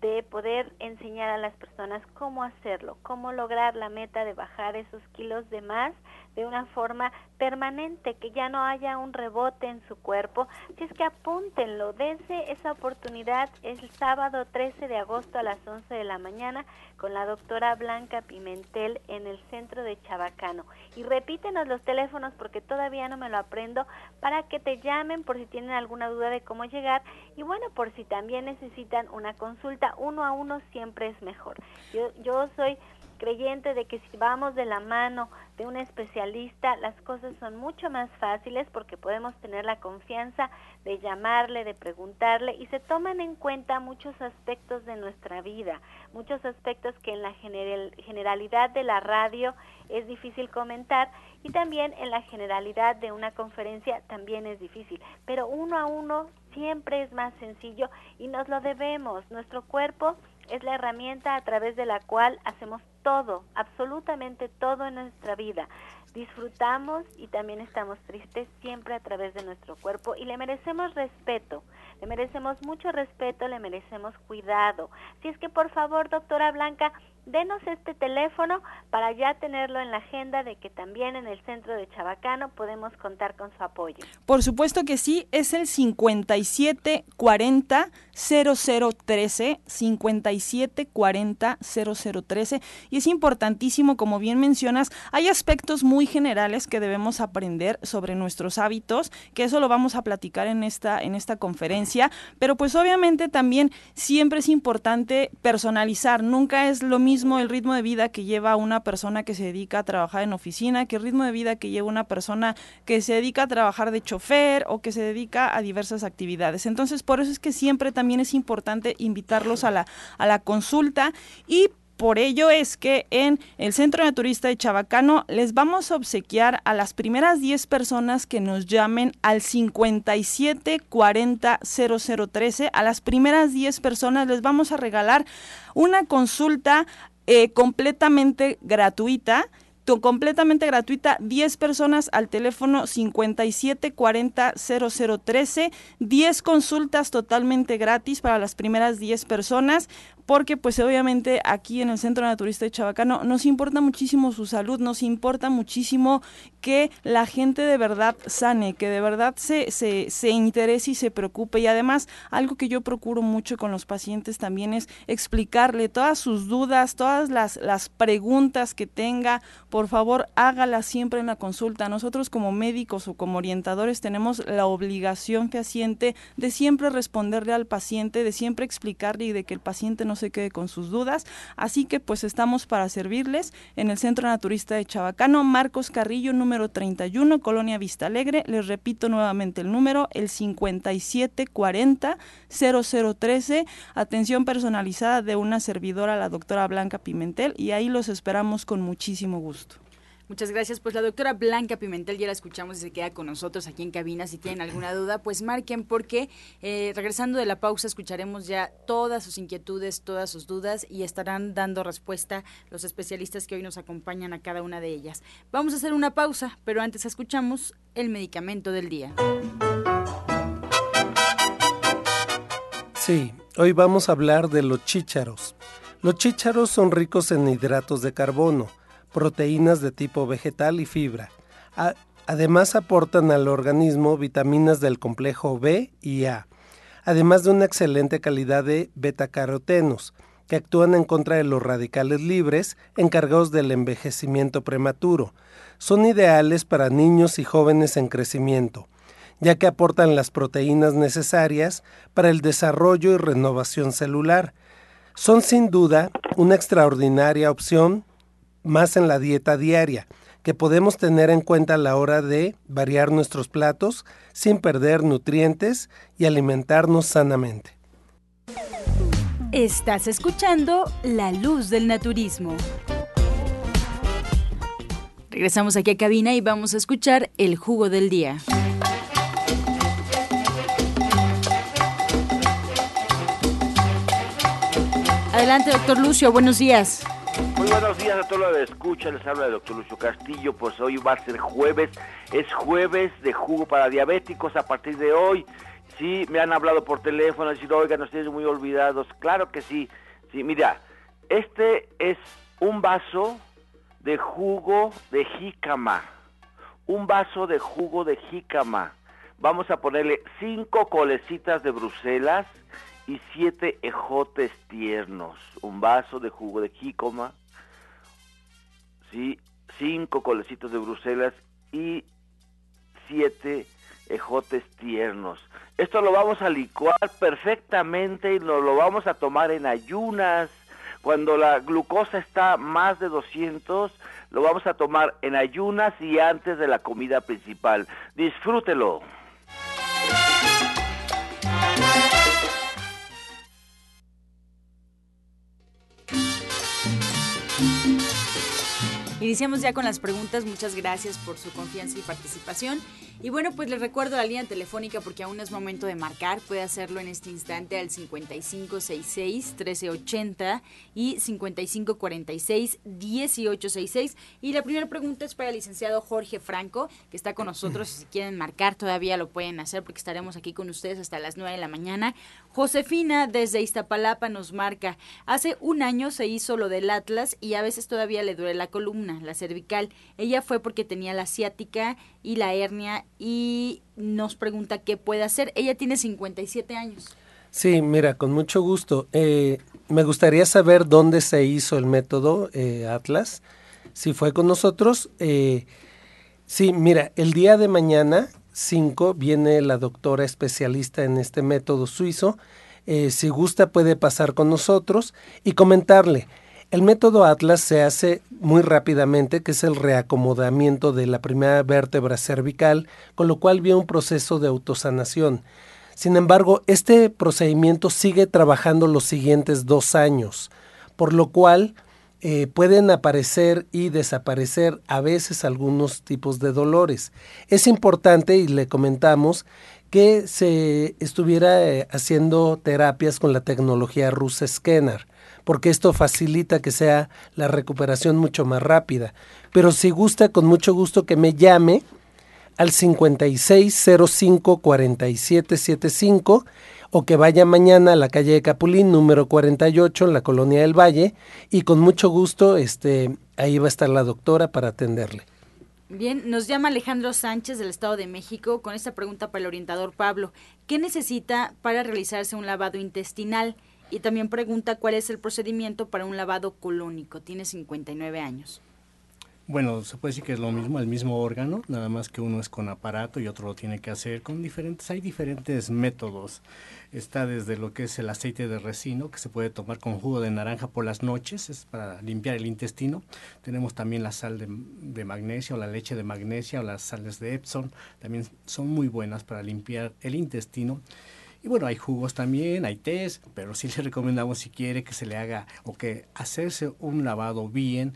de poder enseñar a las personas cómo hacerlo, cómo lograr la meta de bajar esos kilos de más de una forma permanente, que ya no haya un rebote en su cuerpo. Si es que apúntenlo, dense esa oportunidad el sábado 13 de agosto a las 11 de la mañana con la doctora Blanca Pimentel en el centro de Chabacano. Y repítenos los teléfonos porque todavía no me lo aprendo para que te llamen por si tienen alguna duda de cómo llegar y bueno, por si también necesitan una consulta uno a uno siempre es mejor. Yo, yo soy creyente de que si vamos de la mano de un especialista, las cosas son mucho más fáciles porque podemos tener la confianza de llamarle, de preguntarle y se toman en cuenta muchos aspectos de nuestra vida, muchos aspectos que en la generalidad de la radio es difícil comentar y también en la generalidad de una conferencia también es difícil, pero uno a uno siempre es más sencillo y nos lo debemos. Nuestro cuerpo es la herramienta a través de la cual hacemos todo, absolutamente todo en nuestra vida. Disfrutamos y también estamos tristes siempre a través de nuestro cuerpo y le merecemos respeto, le merecemos mucho respeto, le merecemos cuidado. Si es que por favor, doctora Blanca, denos este teléfono para ya tenerlo en la agenda de que también en el centro de Chabacano podemos contar con su apoyo. Por supuesto que sí, es el 5740 0013 5740 0013 y es importantísimo, como bien mencionas, hay aspectos muy generales que debemos aprender sobre nuestros hábitos, que eso lo vamos a platicar en esta en esta conferencia, pero pues obviamente también siempre es importante personalizar, nunca es lo mismo el ritmo de vida que lleva una persona que se dedica a trabajar en oficina, que el ritmo de vida que lleva una persona que se dedica a trabajar de chofer o que se dedica a diversas actividades. Entonces, por eso es que siempre también es importante invitarlos a la, a la consulta y por ello es que en el Centro Naturista de Chabacano les vamos a obsequiar a las primeras 10 personas que nos llamen al 57400013. A las primeras 10 personas les vamos a regalar una consulta eh, completamente gratuita completamente gratuita, 10 personas al teléfono 57400013, 10 consultas totalmente gratis para las primeras 10 personas porque pues obviamente aquí en el Centro Naturista de Chabacano nos importa muchísimo su salud, nos importa muchísimo que la gente de verdad sane, que de verdad se, se, se interese y se preocupe. Y además, algo que yo procuro mucho con los pacientes también es explicarle todas sus dudas, todas las, las preguntas que tenga, por favor, hágala siempre en la consulta. Nosotros como médicos o como orientadores tenemos la obligación fehaciente de siempre responderle al paciente, de siempre explicarle y de que el paciente no se quede con sus dudas. Así que pues estamos para servirles en el Centro Naturista de Chabacano, Marcos Carrillo, número 31, Colonia Vista Alegre. Les repito nuevamente el número, el 5740 0013, atención personalizada de una servidora, la doctora Blanca Pimentel, y ahí los esperamos con muchísimo gusto. Muchas gracias. Pues la doctora Blanca Pimentel ya la escuchamos y se queda con nosotros aquí en cabina. Si tienen alguna duda, pues marquen porque eh, regresando de la pausa escucharemos ya todas sus inquietudes, todas sus dudas y estarán dando respuesta los especialistas que hoy nos acompañan a cada una de ellas. Vamos a hacer una pausa, pero antes escuchamos el medicamento del día. Sí, hoy vamos a hablar de los chícharos. Los chícharos son ricos en hidratos de carbono proteínas de tipo vegetal y fibra. además aportan al organismo vitaminas del complejo B y A, además de una excelente calidad de betacarotenos, que actúan en contra de los radicales libres encargados del envejecimiento prematuro. Son ideales para niños y jóvenes en crecimiento, ya que aportan las proteínas necesarias para el desarrollo y renovación celular. Son sin duda una extraordinaria opción más en la dieta diaria, que podemos tener en cuenta a la hora de variar nuestros platos sin perder nutrientes y alimentarnos sanamente. Estás escuchando La Luz del Naturismo. Regresamos aquí a cabina y vamos a escuchar el jugo del día. Adelante, doctor Lucio, buenos días. Buenos días a todos los que escuchan, les habla el doctor Lucio Castillo, pues hoy va a ser jueves, es jueves de jugo para diabéticos a partir de hoy. Sí, me han hablado por teléfono, decir, oigan, ustedes muy olvidados. Claro que sí, sí, mira, este es un vaso de jugo de jícama, un vaso de jugo de jícama. Vamos a ponerle cinco colecitas de Bruselas, y siete ejotes tiernos, un vaso de jugo de jícoma, ¿sí? cinco colecitos de Bruselas y siete ejotes tiernos. Esto lo vamos a licuar perfectamente y nos lo vamos a tomar en ayunas. Cuando la glucosa está más de 200, lo vamos a tomar en ayunas y antes de la comida principal. Disfrútelo. Iniciamos ya con las preguntas. Muchas gracias por su confianza y participación. Y bueno, pues les recuerdo la línea telefónica porque aún es momento de marcar. Puede hacerlo en este instante al 5566-1380 y 5546-1866. Y la primera pregunta es para el licenciado Jorge Franco, que está con nosotros. Si quieren marcar, todavía lo pueden hacer porque estaremos aquí con ustedes hasta las 9 de la mañana. Josefina desde Iztapalapa nos marca. Hace un año se hizo lo del Atlas y a veces todavía le duele la columna, la cervical. Ella fue porque tenía la ciática y la hernia y nos pregunta qué puede hacer. Ella tiene 57 años. Sí, mira, con mucho gusto. Eh, me gustaría saber dónde se hizo el método eh, Atlas. Si fue con nosotros. Eh, sí, mira, el día de mañana, 5, viene la doctora especialista en este método suizo. si gusta, puede pasar con nosotros y comentarle. El método Atlas se hace muy rápidamente, que es el reacomodamiento de la primera vértebra cervical, con lo cual viene un proceso de autosanación. Sin embargo, este procedimiento sigue trabajando los siguientes dos años, por lo cual eh, pueden aparecer y desaparecer a veces algunos tipos de dolores. Es importante, y le comentamos, que se estuviera eh, haciendo terapias con la tecnología rusa Scanner porque esto facilita que sea la recuperación mucho más rápida. Pero si gusta, con mucho gusto que me llame al 5605-4775 o que vaya mañana a la calle de Capulín, número 48, en la Colonia del Valle, y con mucho gusto este, ahí va a estar la doctora para atenderle. Bien, nos llama Alejandro Sánchez del Estado de México con esta pregunta para el orientador Pablo. ¿Qué necesita para realizarse un lavado intestinal? Y también pregunta cuál es el procedimiento para un lavado colónico. Tiene 59 años. Bueno, se puede decir que es lo mismo, el mismo órgano, nada más que uno es con aparato y otro lo tiene que hacer con diferentes, hay diferentes métodos. Está desde lo que es el aceite de resino, que se puede tomar con jugo de naranja por las noches, es para limpiar el intestino. Tenemos también la sal de, de magnesia o la leche de magnesia o las sales de Epsom, también son muy buenas para limpiar el intestino. Y bueno, hay jugos también, hay tés, pero sí le recomendamos si quiere que se le haga o que hacerse un lavado bien,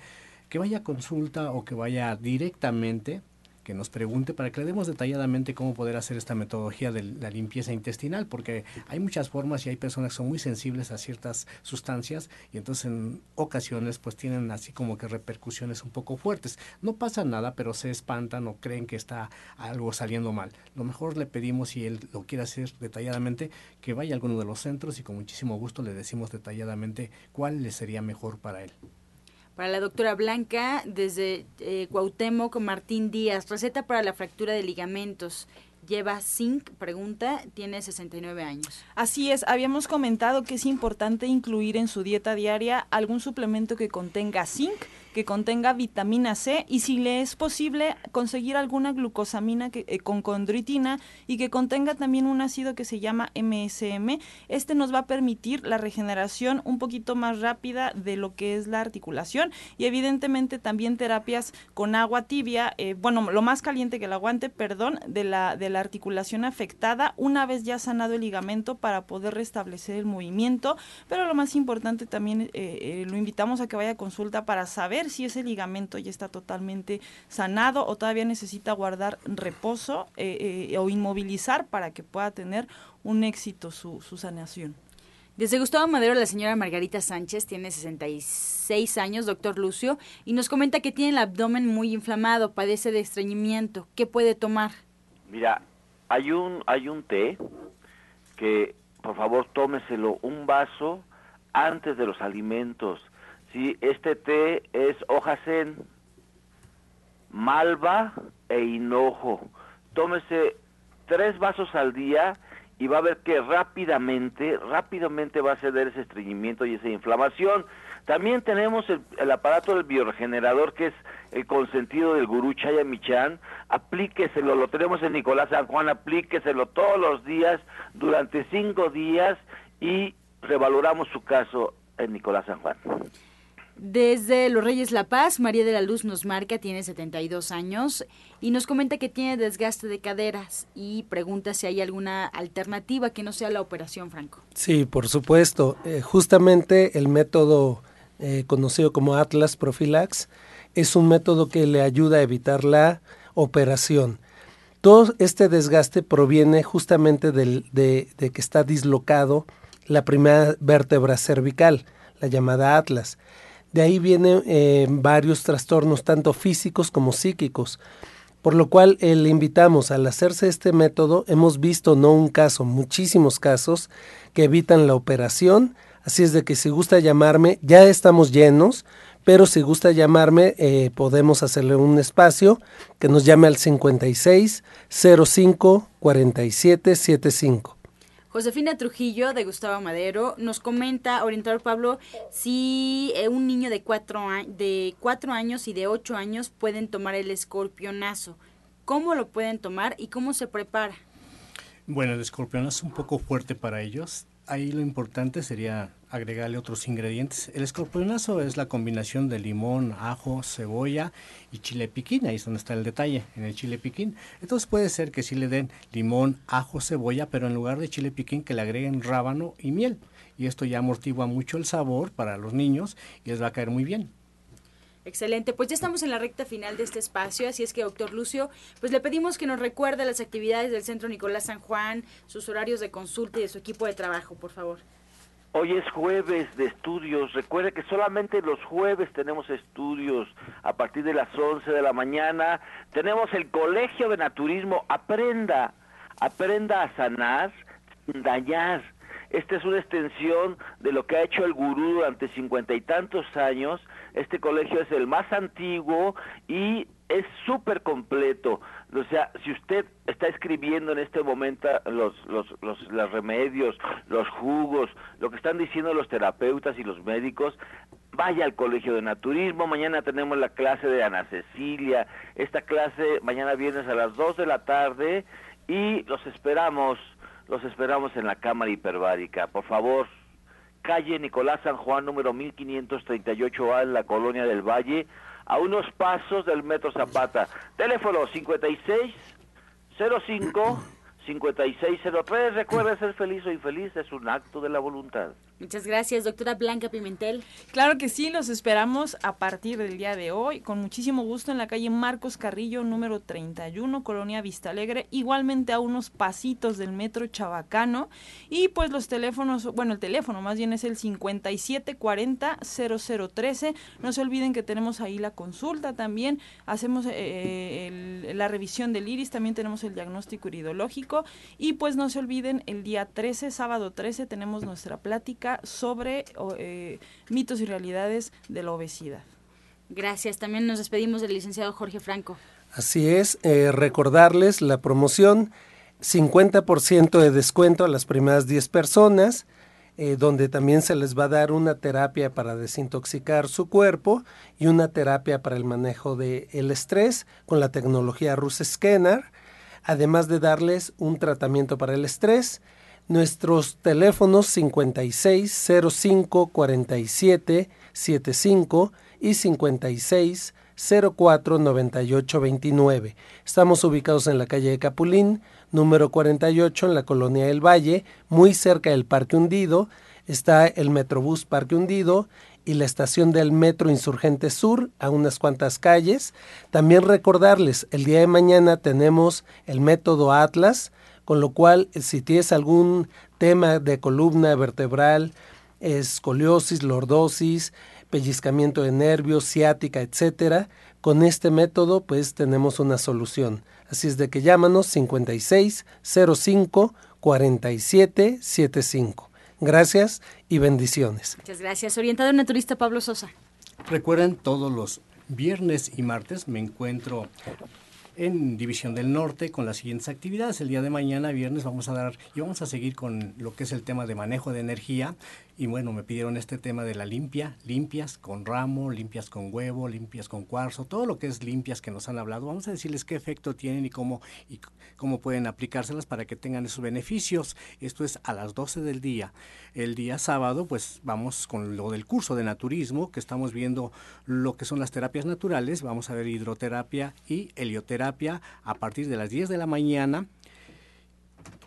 que vaya a consulta o que vaya directamente que nos pregunte para que le demos detalladamente cómo poder hacer esta metodología de la limpieza intestinal, porque hay muchas formas y hay personas que son muy sensibles a ciertas sustancias y entonces en ocasiones pues tienen así como que repercusiones un poco fuertes. No pasa nada, pero se espantan o creen que está algo saliendo mal. Lo mejor le pedimos, si él lo quiere hacer detalladamente, que vaya a alguno de los centros y con muchísimo gusto le decimos detalladamente cuál le sería mejor para él. Para la doctora Blanca, desde eh, Martín Díaz, receta para la fractura de ligamentos. lleva zinc, pregunta, tiene 69 años. Así es, habíamos comentado que es importante incluir en su dieta diaria algún suplemento que contenga zinc, que contenga vitamina C y si le es posible conseguir alguna glucosamina eh, con condritina y que contenga también un ácido que se llama MSM. Este nos va a permitir la regeneración un poquito más rápida de lo que es la articulación y evidentemente también terapias con agua tibia, eh, bueno, lo más caliente que el aguante, perdón, de la, de la articulación afectada una vez ya sanado el ligamento para poder restablecer el movimiento, pero lo más importante también eh, lo invitamos a que vaya a consulta para saber si ese ligamento ya está totalmente sanado o todavía necesita guardar reposo eh, eh, o inmovilizar para que pueda tener un éxito su, su sanación. Desde Gustavo Madero, la señora Margarita Sánchez tiene 66 años, doctor Lucio, y nos comenta que tiene el abdomen muy inflamado, padece de estreñimiento. ¿Qué puede tomar? Mira, hay un, hay un té que, por favor, tómeselo un vaso antes de los alimentos. Sí, este té es hoja zen, malva e hinojo. Tómese tres vasos al día y va a ver que rápidamente, rápidamente va a ceder ese estreñimiento y esa inflamación. También tenemos el, aparato del bioregenerador que es el consentido del gurú Chaya Michan. Aplíqueselo, lo tenemos en Nicolás San Juan, aplíqueselo todos los días durante cinco días y revaloramos su caso en Nicolás San Juan. Desde Los Reyes La Paz, María de la Luz nos marca, tiene 72 años y nos comenta que tiene desgaste de caderas y pregunta si hay alguna alternativa que no sea la operación, Franco. Sí, por supuesto. Eh, justamente el método eh, conocido como Atlas Profilax es un método que le ayuda a evitar la operación. Todo este desgaste proviene justamente de, de que está dislocado la primera vértebra cervical, la llamada Atlas. De ahí vienen eh, varios trastornos, tanto físicos como psíquicos. Por lo cual eh, le invitamos, al hacerse este método, hemos visto no un caso, muchísimos casos que evitan la operación. Así es de que si gusta llamarme, ya estamos llenos, pero si gusta llamarme, eh, podemos hacerle un espacio que nos llame al 56 05 47 75. Josefina Trujillo de Gustavo Madero nos comenta, orientador Pablo, si eh, un niño de cuatro, de cuatro años y de ocho años pueden tomar el escorpionazo. ¿Cómo lo pueden tomar y cómo se prepara? Bueno, el escorpionazo es un poco fuerte para ellos ahí lo importante sería agregarle otros ingredientes. El escorpionazo es la combinación de limón, ajo, cebolla y chile piquín. Ahí es donde está el detalle, en el chile piquín. Entonces puede ser que sí le den limón, ajo, cebolla, pero en lugar de chile piquín que le agreguen rábano y miel. Y esto ya amortigua mucho el sabor para los niños y les va a caer muy bien. Excelente, pues ya estamos en la recta final de este espacio, así es que doctor Lucio, pues le pedimos que nos recuerde las actividades del Centro Nicolás San Juan, sus horarios de consulta y de su equipo de trabajo, por favor. Hoy es jueves de estudios. Recuerde que solamente los jueves tenemos estudios a partir de las 11 de la mañana. Tenemos el Colegio de Naturismo. Aprenda, aprenda a sanar sin dañar. Esta es una extensión de lo que ha hecho el gurú durante cincuenta y tantos años este colegio es el más antiguo y es súper completo. O sea, si usted está escribiendo en este momento los, los, los, remedios, los jugos, lo que están diciendo los terapeutas y los médicos, vaya al colegio de naturismo. Mañana tenemos la clase de Ana Cecilia. Esta clase mañana viernes a las 2 de la tarde y los esperamos, los esperamos en la cámara hiperbárica. Por favor, calle Nicolás San Juan, número 1538A, en la colonia del Valle, a unos pasos del Metro Zapata. Teléfono 56 05 5603. Recuerda ser feliz o infeliz, es un acto de la voluntad. Muchas gracias, doctora Blanca Pimentel. Claro que sí, los esperamos a partir del día de hoy, con muchísimo gusto en la calle Marcos Carrillo, número 31, Colonia Vista Alegre, igualmente a unos pasitos del metro Chabacano. Y pues los teléfonos, bueno, el teléfono más bien es el 5740-0013. No se olviden que tenemos ahí la consulta también, hacemos eh, la revisión del iris, también tenemos el diagnóstico iridológico. Y pues no se olviden, el día 13, sábado 13, tenemos nuestra plática sobre eh, mitos y realidades de la obesidad. Gracias. También nos despedimos del licenciado Jorge Franco. Así es, eh, recordarles la promoción 50% de descuento a las primeras 10 personas, eh, donde también se les va a dar una terapia para desintoxicar su cuerpo y una terapia para el manejo del el estrés con la tecnología Rus Scanner, además de darles un tratamiento para el estrés. Nuestros teléfonos 5605 47 75 y 56 04 98 29. Estamos ubicados en la calle de Capulín, número 48, en la colonia del Valle, muy cerca del Parque Hundido. Está el Metrobús Parque Hundido y la estación del Metro Insurgente Sur a unas cuantas calles. También recordarles, el día de mañana tenemos el método Atlas, con lo cual si tienes algún tema de columna vertebral, escoliosis, lordosis, pellizcamiento de nervios, ciática, etcétera, con este método pues tenemos una solución. Así es de que llámanos 56 05 47 75. Gracias y bendiciones. Muchas gracias. Orientador naturista Pablo Sosa. Recuerden, todos los viernes y martes me encuentro en División del Norte con las siguientes actividades. El día de mañana, viernes, vamos a dar y vamos a seguir con lo que es el tema de manejo de energía y bueno, me pidieron este tema de la limpia, limpias con ramo, limpias con huevo, limpias con cuarzo, todo lo que es limpias que nos han hablado. Vamos a decirles qué efecto tienen y cómo, y cómo pueden aplicárselas para que tengan esos beneficios. Esto es a las 12 del día. El día sábado, pues vamos con lo del curso de naturismo, que estamos viendo lo que son las terapias naturales. Vamos a ver hidroterapia y helioterapia a partir de las 10 de la mañana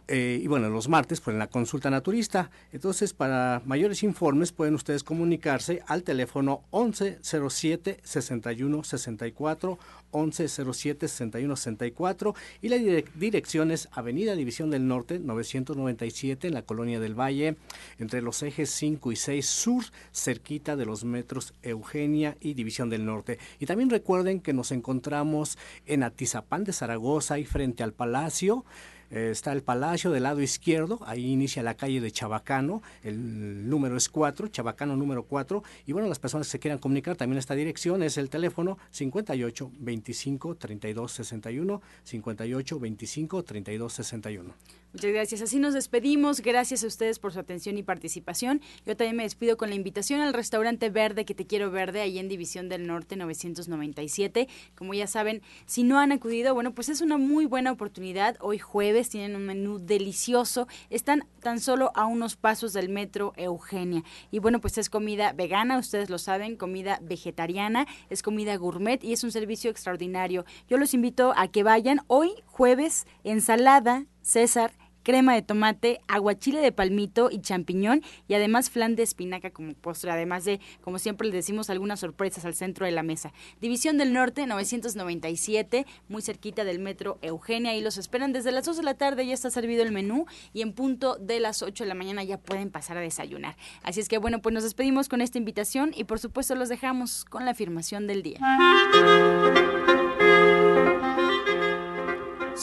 eh, y bueno, los martes, pues en la consulta naturista. Entonces, para mayores informes pueden ustedes comunicarse al teléfono 1107 6164 1107 6164 y la dirección es Avenida División del Norte 997 en la Colonia del Valle, entre los ejes 5 y 6 sur, cerquita de los metros Eugenia y División del Norte. Y también recuerden que nos encontramos en Atizapán de Zaragoza y frente al Palacio. Eh, está el Palacio del lado izquierdo, ahí inicia la calle de Chabacano, el número es 4, Chabacano número 4, y bueno, las personas que se quieran comunicar también esta dirección es el teléfono 58 25 32 61, 58 25 32 61. Muchas gracias. Así nos despedimos. Gracias a ustedes por su atención y participación. Yo también me despido con la invitación al restaurante Verde, que te quiero verde, ahí en División del Norte 997. Como ya saben, si no han acudido, bueno, pues es una muy buena oportunidad. Hoy jueves tienen un menú delicioso. Están tan solo a unos pasos del metro Eugenia. Y bueno, pues es comida vegana, ustedes lo saben, comida vegetariana, es comida gourmet y es un servicio extraordinario. Yo los invito a que vayan hoy jueves, ensalada, César, crema de tomate, aguachile de palmito y champiñón y además flan de espinaca como postre, además de, como siempre les decimos, algunas sorpresas al centro de la mesa. División del Norte, 997, muy cerquita del metro Eugenia y los esperan desde las 2 de la tarde, ya está servido el menú y en punto de las 8 de la mañana ya pueden pasar a desayunar. Así es que bueno, pues nos despedimos con esta invitación y por supuesto los dejamos con la afirmación del día.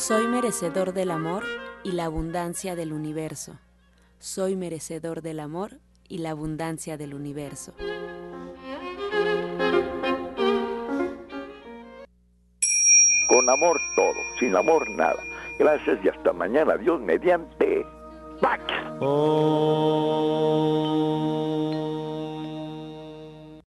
Soy merecedor del amor y la abundancia del universo. Soy merecedor del amor y la abundancia del universo. Con amor todo, sin amor nada. Gracias y hasta mañana. Dios mediante. ¡Pax! Oh.